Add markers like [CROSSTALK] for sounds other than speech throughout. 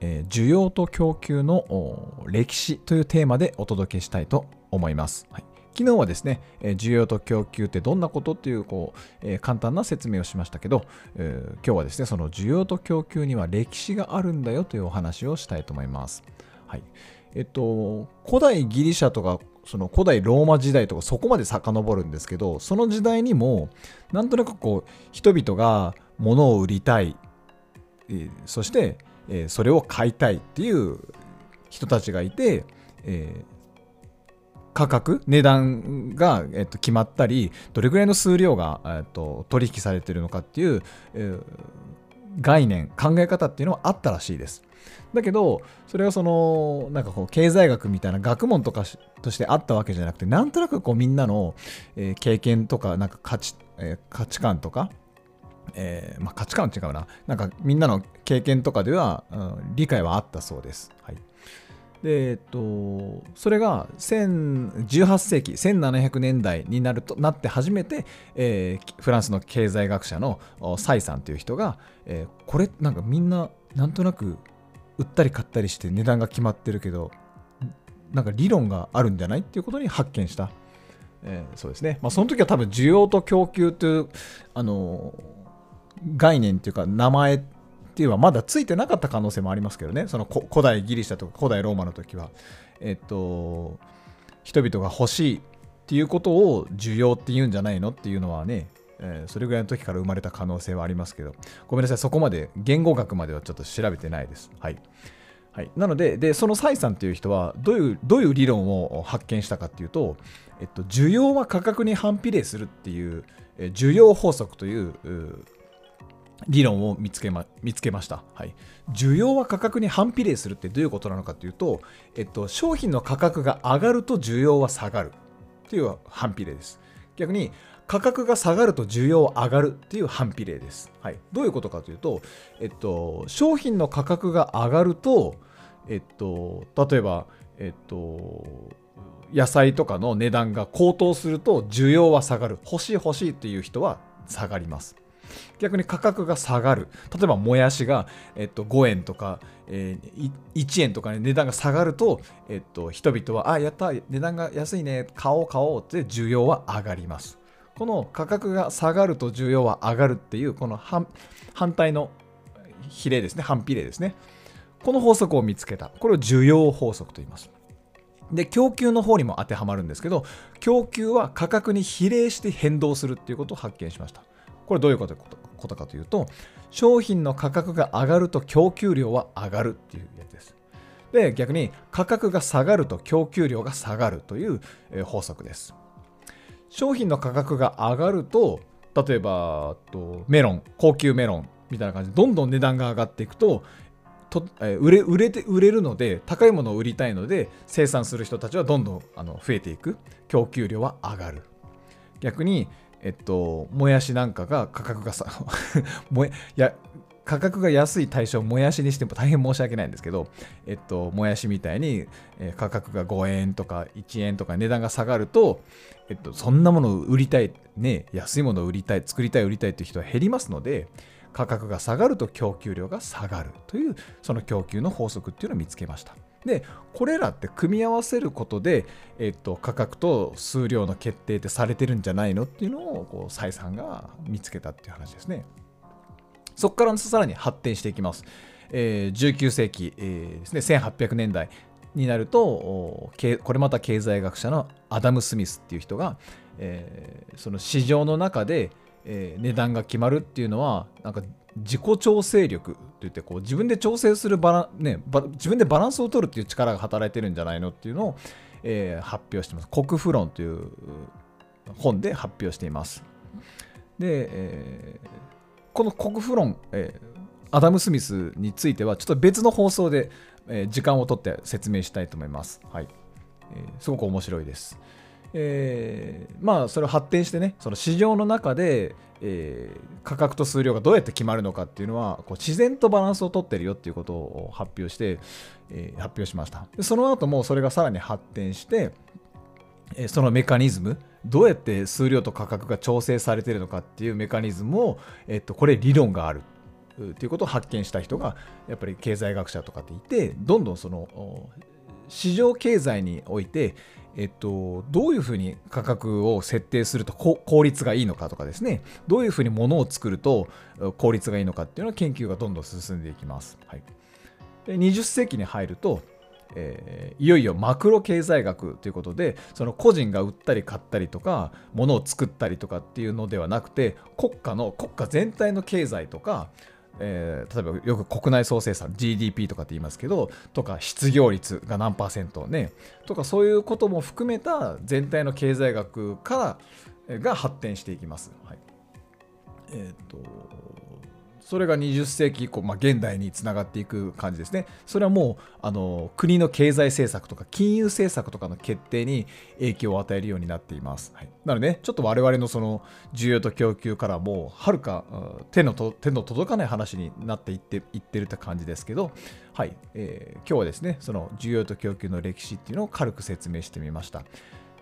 えー需要と供給の歴史というテーマでお届けしたいと思います、はい。昨日はですね、えー需要と供給ってどんなことっていうこう、えー簡単な説明をしましたけど、え今日はですねその需要と供給には歴史があるんだよというお話をしたいと思います。はい。えっと、古代ギリシャとかその古代ローマ時代とかそこまで遡るんですけどその時代にもなんとなくこう人々が物を売りたい、そして、えーそれを買いたいっていう人たちがいて、えー価格値段が、えっと、決まったりどれぐらいの数量が、えっと、取引されてるのかっていう、えー概念考え方っていうのはあったらしいです。だけどそれはそのなんかこう経済学みたいな学問とかとしてあったわけじゃなくてなんとなくこうみんなの、えー経験とかなんか価値,、え価値観とかえーまあ、価値観は違うな。なんかみんなの経験とかでは、うん理解はあったそうです。はい。で、えっと、それが18世紀、1700年代になるとなって初めて、えーフランスの経済学者のサイさんという人が、えーこれなんかみんななんとなく売ったり買ったりして値段が決まってるけど、なんか理論があるんじゃないっていうことに発見した。えーそうですね。まあ、その時は多分需要と供給という、あの概念っていうか名前っていうのはまだついてなかった可能性もありますけどね。そのこ古代ギリシャとか古代ローマの時は。えっと人々が欲しいっていうことを需要って言うんじゃないのっていうのはね、えーそれぐらいの時から生まれた可能性はありますけど。ごめんなさいそこまで言語学まではちょっと調べてないです。はい。はい、なのででそのサイさんという人はどういうどういう理論を発見したかっていうと、えっと、需要は価格に反比例するっていうえ需要法則という理論を見つけま見つけました、はい。需要は価格に反比例するってどういうことなのかというと、えっと、商品の価格が上がると需要は下がるっていう反比例です。逆に価格が下がると需要は上がるっていう反比例です。はい、どういうことかというと、えっと、商品の価格が上がると、えっと、例えば、えっと、野菜とかの値段が高騰すると需要は下がる欲しい欲しいっていう人は下がります逆に価格が下がる。例えばもやしが、えっと、5円とか、えー1円とか、ね、値段が下がると、えっと、人々はあやった値段が安いね買おう買おうって需要は上がります。この価格が下がると需要は上がるっていうこの反反対の比例ですね反比例ですね。この法則を見つけた。これを需要法則と言います。で供給の方にも当てはまるんですけど供給は価格に比例して変動するっていうことを発見しました。これどういうことことかというと商品の価格が上がると供給量は上がるっていうやつです。で逆に価格が下がると供給量が下がるという法則です。商品の価格が上がると例えばとメロン高級メロンみたいな感じでどんどん値段が上がっていくととえ売れ売れて売れるので高いものを売りたいので生産する人たちはどんどんあの増えていく。供給量は上がる。逆にえっともやしなんかが価格がさ [LAUGHS] もや価格が安い対象をもやしにしても大変申し訳ないんですけど、えっと、もやしみたいに、え価格が5円とか1円とか値段が下がると、えっと、そんなものを売りたい、ね、安いものを売りたい、作りたい、売りたいという人は減りますので、価格が下がると供給量が下がるという、その供給の法則っていうのを見つけました。で、これらって組み合わせることで、えっと、価格と数量の決定ってされてるんじゃないのっていうのを、こう、蔡さんが見つけたっていう話ですね。そこからさらに発展していきます。えー19世紀、えーですね、1800年代になると、これまた経済学者のアダム・スミスっていう人が、えーその市場の中で、えー値段が決まるっていうのは、なんか自己調整力といってこう自分で調整するバラ、ね、自分でバランスを取るっていう力が働いてるんじゃないのっていうのを、えー発表してます。国富論という本で発表しています。で、えーこの国富論、えーアダム・スミスについてはちょっと別の放送で、えー、時間をとって説明したいと思います。はい。えー、すごく面白いです。えー、まあそれを発展してねその市場の中で、えー、価格と数量がどうやって決まるのかっていうのはこう自然とバランスをとってるよっていうことを発表して、えー、発表しました。でその後もそれがさらに発展して、えそのメカニズムどうやって数量と価格が調整されてるのかっていうメカニズムを、えっと、これ理論がある。っていうことを発見した人がやっぱり経済学者とかっていてどんどんその市場経済においてえっと、どういうふうに価格を設定すると効率がいいのかとかですね、どういうふうに物を作ると効率がいいのかっていうのは研究がどんどん進んでいきます。はい、で20世紀に入ると、えー、いよいよマクロ経済学ということでその個人が売ったり買ったりとか物を作ったりとかっていうのではなくて国家の国家全体の経済とかえー、例えばよく国内総生産 GDP とかって言いますけどとか失業率が何パーセントねとかそういうことも含めた全体の経済学からが発展していきます。はい、えっ、とそれが20世紀以降、まあ、現代につながっていく感じですね。それはもうあの国の経済政策とか金融政策とかの決定に影響を与えるようになっています。はい、なので、ね、ちょっと我々のその需要と供給からもうはるか手の手の届かない話になっていっていってるって感じですけど、はいえー、今日はですね、その需要と供給の歴史っていうのを軽く説明してみました。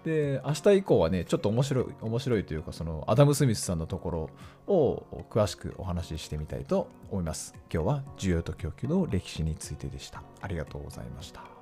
で明日以降はねちょっと面白い面白いというかそのアダム・スミスさんのところを詳しくお話ししてみたいと思います。今日は需要と供給の歴史についてでした。ありがとうございました。